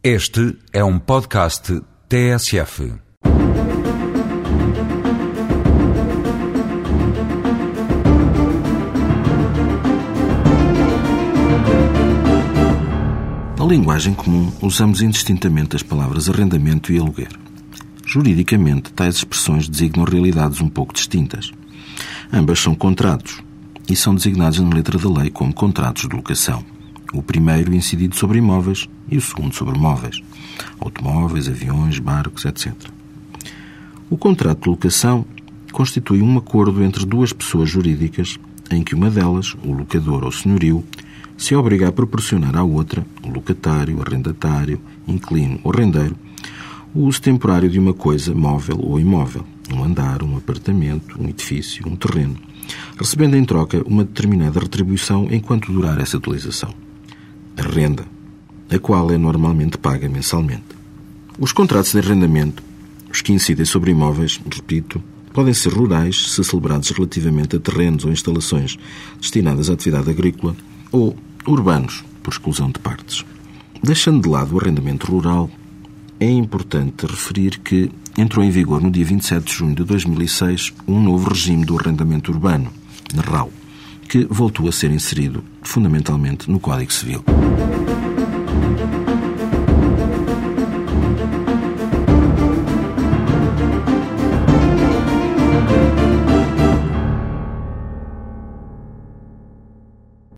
Este é um podcast TSF. Na linguagem comum, usamos indistintamente as palavras arrendamento e aluguer. Juridicamente, tais expressões designam realidades um pouco distintas. Ambas são contratos e são designados na letra da lei como contratos de locação. O primeiro incidido sobre imóveis e o segundo sobre móveis, automóveis, aviões, barcos, etc. O contrato de locação constitui um acordo entre duas pessoas jurídicas em que uma delas, o locador ou senhorio, se obriga a proporcionar à outra, o locatário, arrendatário, inquilino ou rendeiro, o uso temporário de uma coisa móvel ou imóvel, um andar, um apartamento, um edifício, um terreno, recebendo em troca uma determinada retribuição enquanto durar essa utilização. A renda, a qual é normalmente paga mensalmente. Os contratos de arrendamento, os que incidem sobre imóveis, repito, podem ser rurais, se celebrados relativamente a terrenos ou instalações destinadas à atividade agrícola, ou urbanos, por exclusão de partes. Deixando de lado o arrendamento rural, é importante referir que entrou em vigor no dia 27 de junho de 2006 um novo regime do arrendamento urbano, RAU, que voltou a ser inserido fundamentalmente no Código Civil.